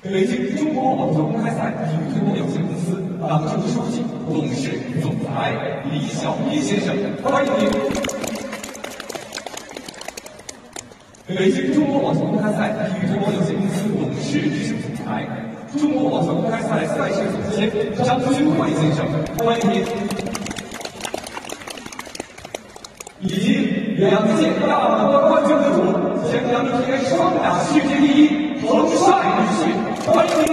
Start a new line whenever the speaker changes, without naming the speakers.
北京中国网球公开赛体育推广有限公司党政书记、董事总裁李小斌先生，欢迎您。北京中国网球公开赛体育推广有限公司董事、执行总裁、中国网球公开赛赛事总监张军辉先生，欢迎您。以及两届大满贯冠军得主，前两天双打世界第一。Please,